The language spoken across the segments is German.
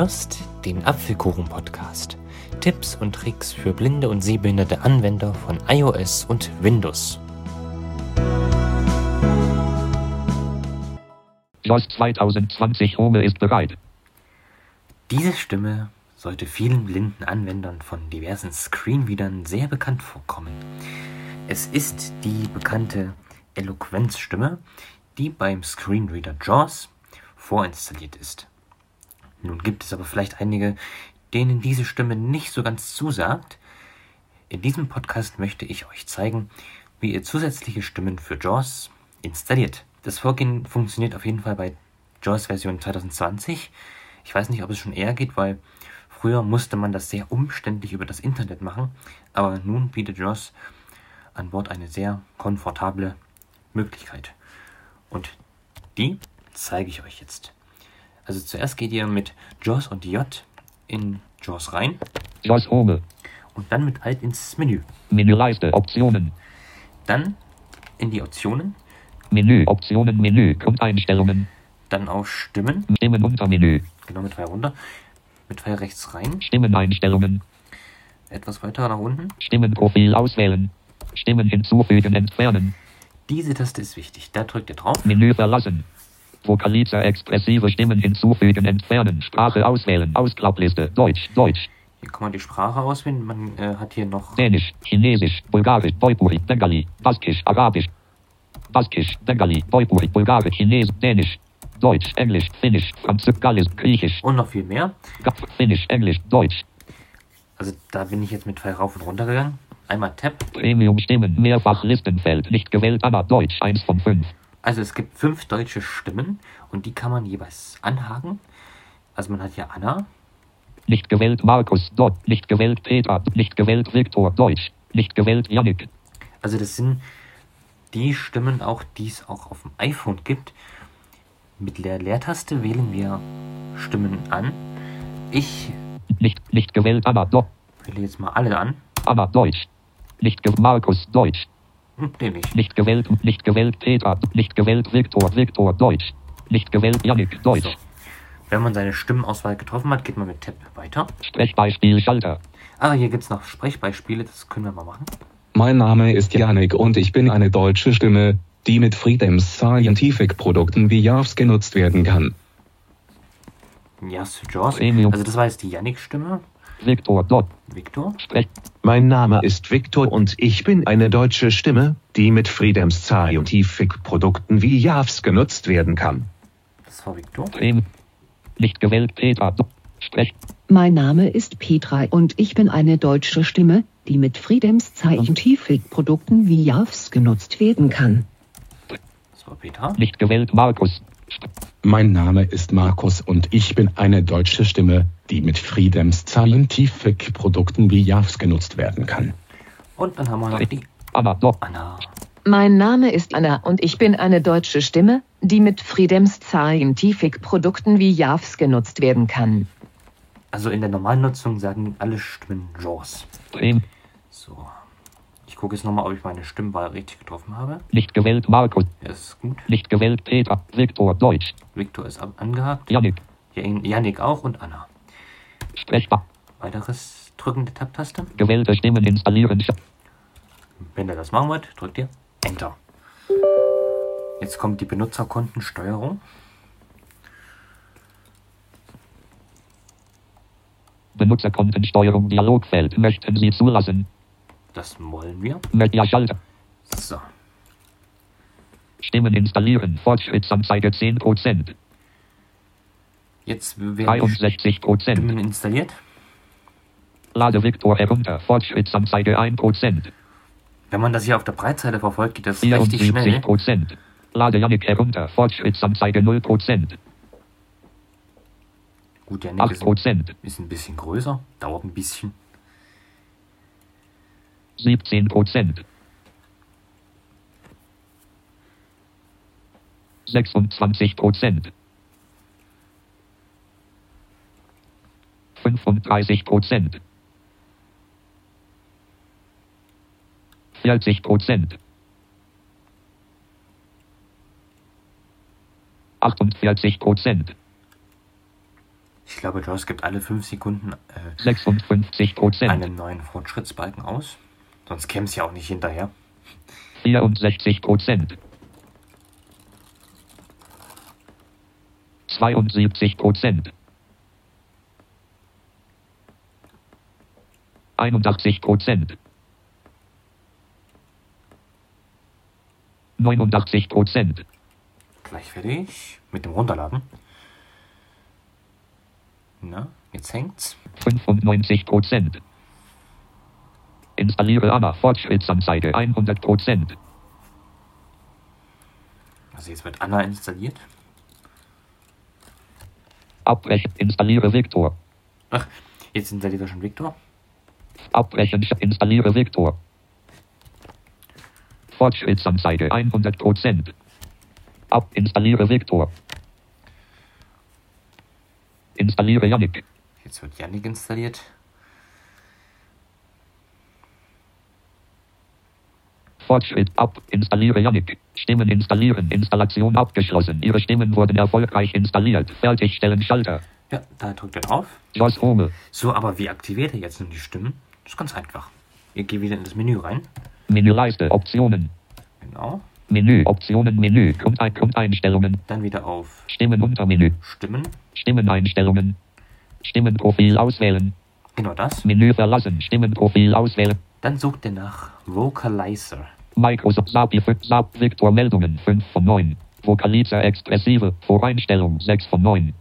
hörst den Apfelkuchen-Podcast. Tipps und Tricks für blinde und sehbehinderte Anwender von iOS und Windows. JOS 2020 Home ist bereit. Diese Stimme sollte vielen blinden Anwendern von diversen Screenreadern sehr bekannt vorkommen. Es ist die bekannte Eloquenzstimme, die beim Screenreader JAWS vorinstalliert ist. Nun gibt es aber vielleicht einige, denen diese Stimme nicht so ganz zusagt. In diesem Podcast möchte ich euch zeigen, wie ihr zusätzliche Stimmen für JAWS installiert. Das Vorgehen funktioniert auf jeden Fall bei JAWS Version 2020. Ich weiß nicht, ob es schon eher geht, weil früher musste man das sehr umständlich über das Internet machen, aber nun bietet JAWS an Bord eine sehr komfortable Möglichkeit. Und die zeige ich euch jetzt. Also zuerst geht ihr mit JAWS und J in JAWS rein JOS Home. und dann mit Alt ins Menü. Menüleiste. Optionen. Dann in die Optionen, Menü. Optionen. Menü. Grundeinstellungen. dann auf Stimmen, Stimmen unter Menü. genau mit Pfeil runter, mit Pfeil rechts rein, Stimmeneinstellungen. etwas weiter nach unten. Stimmenprofil auswählen. Stimmen hinzufügen. Entfernen. Diese Taste ist wichtig, da drückt ihr drauf. Menü verlassen. Vokalizer expressive Stimmen hinzufügen. Entfernen. Sprache auswählen. Ausklappliste. Deutsch. Deutsch. Hier kann man die Sprache auswählen, man äh, hat hier noch Dänisch, Chinesisch, Bulgarisch, Beupuri, Bengali, Baskisch, Arabisch, Baskisch, Bengali, Beupuri, Bulgarisch, Chinesisch, Dänisch, Deutsch, Englisch, Finnisch, Französisch, Griechisch, und noch viel mehr. Finnisch, Englisch, Deutsch, Also da bin ich jetzt mit Pfeil rauf und runter gegangen. Einmal Tab. Premium Stimmen, mehrfach Listenfeld, nicht gewählt, Anna, Deutsch, 1 von 5. Also es gibt fünf deutsche Stimmen und die kann man jeweils anhaken. Also man hat hier Anna, Nicht gewählt, Markus, Dot, nicht gewählt, Peter, nicht gewählt, Viktor, Deutsch, nicht gewählt, Yannick, Also das sind die Stimmen auch, die es auch auf dem iPhone gibt. Mit der Leertaste wählen wir Stimmen an. Ich nicht, nicht gewählt, Anna, Dot, wähle jetzt mal alle an. Anna, Deutsch, nicht gewählt, Markus, Deutsch, Hm, den nicht. nicht gewählt, nicht gewählt, Peter, nicht gewählt, Viktor, Viktor, Deutsch, nicht gewählt, Yannick, Deutsch. So. Wenn man seine Stimmenauswahl getroffen hat, geht man mit Tab weiter. Sprechbeispiel Schalter. Aber hier gibt es noch Sprechbeispiele, das können wir mal machen. Mein Name ist Janik und ich bin eine deutsche Stimme, die mit Freedoms Scientific Produkten wie JAWS genutzt werden kann. Ja, Jaws. Also das war jetzt die Yannick-Stimme. Viktor Dot. Victor. Sprech. Mein Name ist Victor und ich bin eine deutsche Stimme, die mit Freedoms Scientific Produkten wie JAWS genutzt werden kann. Das war Victor. Premium. Nicht gewählt Peter Dot. Sprech. Mein Name ist Petra und ich bin eine deutsche Stimme, die mit Freedoms Scientific Produkten wie JAWS genutzt werden kann. Das war Peter. Nicht gewählt Markus. Mein Name ist Markus und ich bin eine deutsche Stimme, die mit Freedoms Scientific Produkten wie JAWS genutzt werden kann. Und dann haben wir noch die Anna Dot. Anna. Mein Name ist Anna und ich bin eine deutsche Stimme, die mit Freedoms Scientific Produkten wie JAWS genutzt werden kann. Also in der normalen Nutzung sagen alle Stimmen Jaws. So. Ich gucke jetzt nochmal, ob ich meine Stimmwahl richtig getroffen habe. Nicht gewählt Markus. Ja, ist gut. Nicht gewählt Peter. Viktor Deutsch. Victor ist angehakt. Yannick. Jan- Yannick auch und Anna. Sprechbar. Weiteres Drücken der Tab-Taste. Gewählte Stimmen installieren. Wenn ihr das machen wollt, drückt ihr Enter. Jetzt kommt die Benutzerkontensteuerung. Benutzerkontensteuerung Dialogfeld. Möchten Sie zulassen? Das wollen wir. Media Schalter. So. Stimmen installieren. Fortschrittsanzeige 10%. Jetzt werden die 63%. Stimmen installiert. Lade Viktor herunter. Fortschrittsanzeige 1%. Wenn man das hier auf der Breitseite verfolgt, geht das richtig schnell. 74%. Lade Yannick herunter. Fortschrittsanzeige 0%. Gut, Yannick ist, 8%. ist ein bisschen größer. Dauert ein bisschen. 17%. 26%. 35%. 40%. 48%. Ich glaube, JAWS gibt alle 5 Sekunden äh, 56 Prozent, einen neuen Fortschrittsbalken aus. Sonst käme es ja auch nicht hinterher. 64 Prozent, 72 Prozent, 81 Prozent, 89 Prozent, Gleich fertig. Mit dem Runterladen. Na, jetzt hängt's. 95 Prozent. Installiere ANA Fortschrittsanzeige 100 Prozent. Also jetzt wird Anna installiert. Abbrechen. Installiere Vektor. Ach, jetzt installiert er schon Victor. Abbrechen. Installiere Vektor. Fortschrittsanzeige 100 Prozent. Ab. Installiere Vektor. Installiere Yannick. Jetzt wird Yannick installiert. Fortschritt ab. Installiere Yannick. Stimmen installieren. Installation abgeschlossen. Ihre Stimmen wurden erfolgreich installiert. Fertigstellen Schalter. Ja, da drückt er drauf. JAWS Home. So, aber wie aktiviert er jetzt nun die Stimmen? Das ist ganz einfach. Ihr geht wieder in das Menü rein. Menüleiste. Optionen. Genau. Menü. Optionen. Menü. Grundein Grundeinstellungen. Dann wieder auf Stimmen Untermenü. Stimmen. Stimmeneinstellungen. Stimmenprofil auswählen. Genau das. Menü verlassen. Stimmenprofil auswählen. Dann sucht er nach Vocalizer. Microsoft SAP für SAP Victor Meldungen 5 von 9. Vocalizer Expressive Voreinstellung 6 von 9.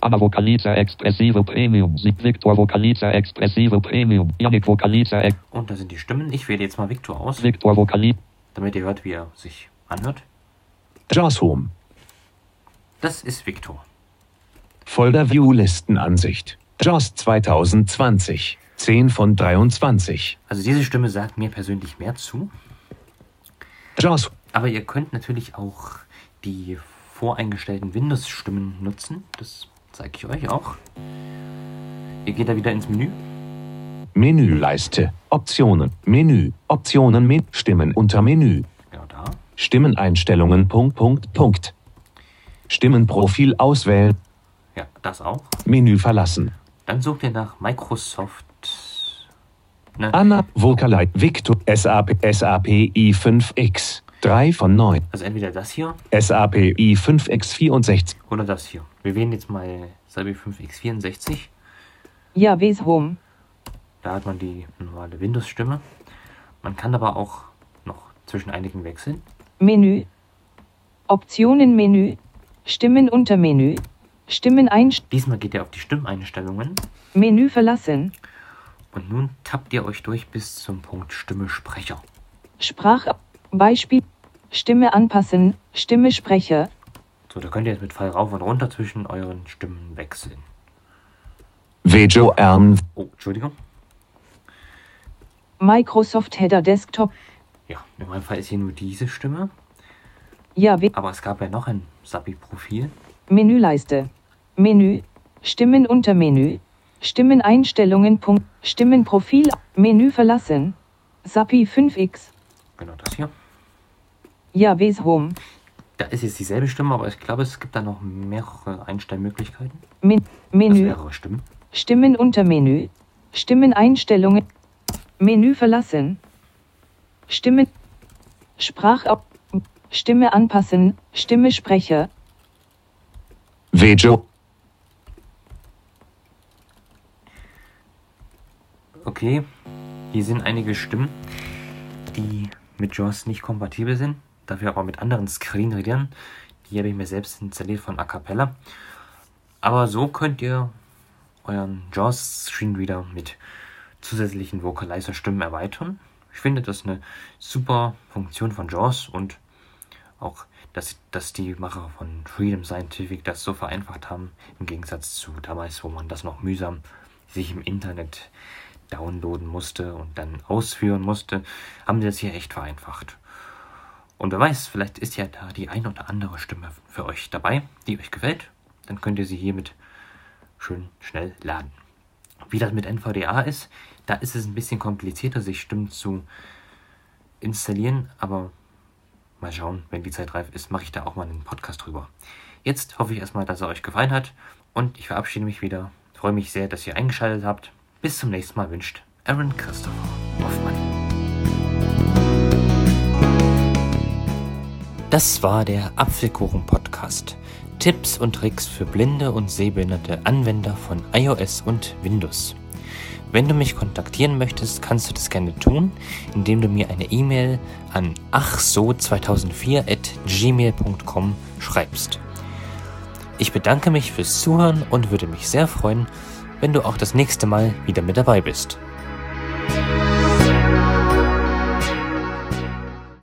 Anna Vocalizer Expressive Premium. Sieg Victor Vocalizer Expressive Premium. Yannick Vocalizer Ex Und da sind die Stimmen. Ich wähle jetzt mal Victor aus, Victor Vocalizer. damit ihr hört, wie er sich anhört. JAWS Home. Das ist Victor. Folder View Listenansicht. JAWS 2020. 10 von 23. Also diese Stimme sagt mir persönlich mehr zu. JAWS Aber ihr könnt natürlich auch die voreingestellten Windows-Stimmen nutzen. Das zeige ich euch auch. Ihr geht da wieder ins Menü. Menüleiste. Optionen. Menü. Optionen mit Stimmen unter Menü. Genau da. Stimmeneinstellungen. Punkt, Punkt, Punkt. Stimmenprofil auswählen. Ja, das auch. Menü verlassen. Dann sucht ihr nach Microsoft. Ne, Anna Vocalite Victor SAP SAP i5X. 3 von 9. also entweder das hier SAP i5X 64. oder das hier. Wir wählen jetzt mal Sabi 5x64. Ja, Wes Home. Da hat man die normale Windows-Stimme. Man kann aber auch noch zwischen einigen wechseln. Menü. Optionen Menü. Stimmen unter Menü. Stimmen ein. Diesmal geht ihr auf die Stimmeinstellungen Menü verlassen. Und nun tappt ihr euch durch bis zum Punkt Stimme Sprecher. Sprach. Beispiel. Stimme anpassen. Stimme Sprecher. So, da könnt ihr jetzt mit Pfeil rauf und runter zwischen euren Stimmen wechseln. Vejo Ern. Oh, Entschuldigung. Microsoft Header Desktop. Ja, in meinem Fall ist hier nur diese Stimme. Ja, Aber es gab ja noch ein Sabi-Profil. Menüleiste. Menü. Stimmen unter Menü. Stimmeneinstellungen. Punkt. Stimmenprofil. Menü verlassen. SAPI 5x. Genau das hier. Ja, Wes Home. Da ist jetzt dieselbe Stimme, aber ich glaube, es gibt da noch mehrere Einstellmöglichkeiten. Men Also Menü. mehrere Stimmen. Stimmen unter Menü. Stimmeneinstellungen. Menü verlassen. Stimme. Sprach. Stimme anpassen. Stimme Sprecher. Vejo. Okay, hier sind einige Stimmen, die mit JAWS nicht kompatibel sind. Dafür aber mit anderen Screenreadern. Die habe ich mir selbst installiert von Acapella. Aber so könnt ihr euren JAWS Screenreader mit zusätzlichen Vocalizer-Stimmen erweitern. Ich finde das eine super Funktion von JAWS und auch, dass, dass die Macher von Freedom Scientific das so vereinfacht haben, im Gegensatz zu damals, wo man das noch mühsam sich im Internet downloaden musste und dann ausführen musste, haben sie das hier echt vereinfacht. Und wer weiß, vielleicht ist ja da die ein oder andere Stimme für euch dabei, die euch gefällt. Dann könnt ihr sie hiermit schön schnell laden. Wie das mit NVDA ist, da ist es ein bisschen komplizierter, sich Stimmen zu installieren, aber mal schauen, wenn die Zeit reif ist, mache ich da auch mal einen Podcast drüber. Jetzt hoffe ich erstmal, dass er euch gefallen hat und ich verabschiede mich wieder. freue mich sehr, dass ihr eingeschaltet habt. Bis zum nächsten Mal wünscht Aaron Christopher Hoffmann. Das war der Apfelkuchen-Podcast. Tipps und Tricks für blinde und sehbehinderte Anwender von iOS und Windows. Wenn du mich kontaktieren möchtest, kannst du das gerne tun, indem du mir eine E-Mail an achso2004 at gmail.com schreibst. Ich bedanke mich fürs Zuhören und würde mich sehr freuen, wenn du auch das nächste Mal wieder mit dabei bist.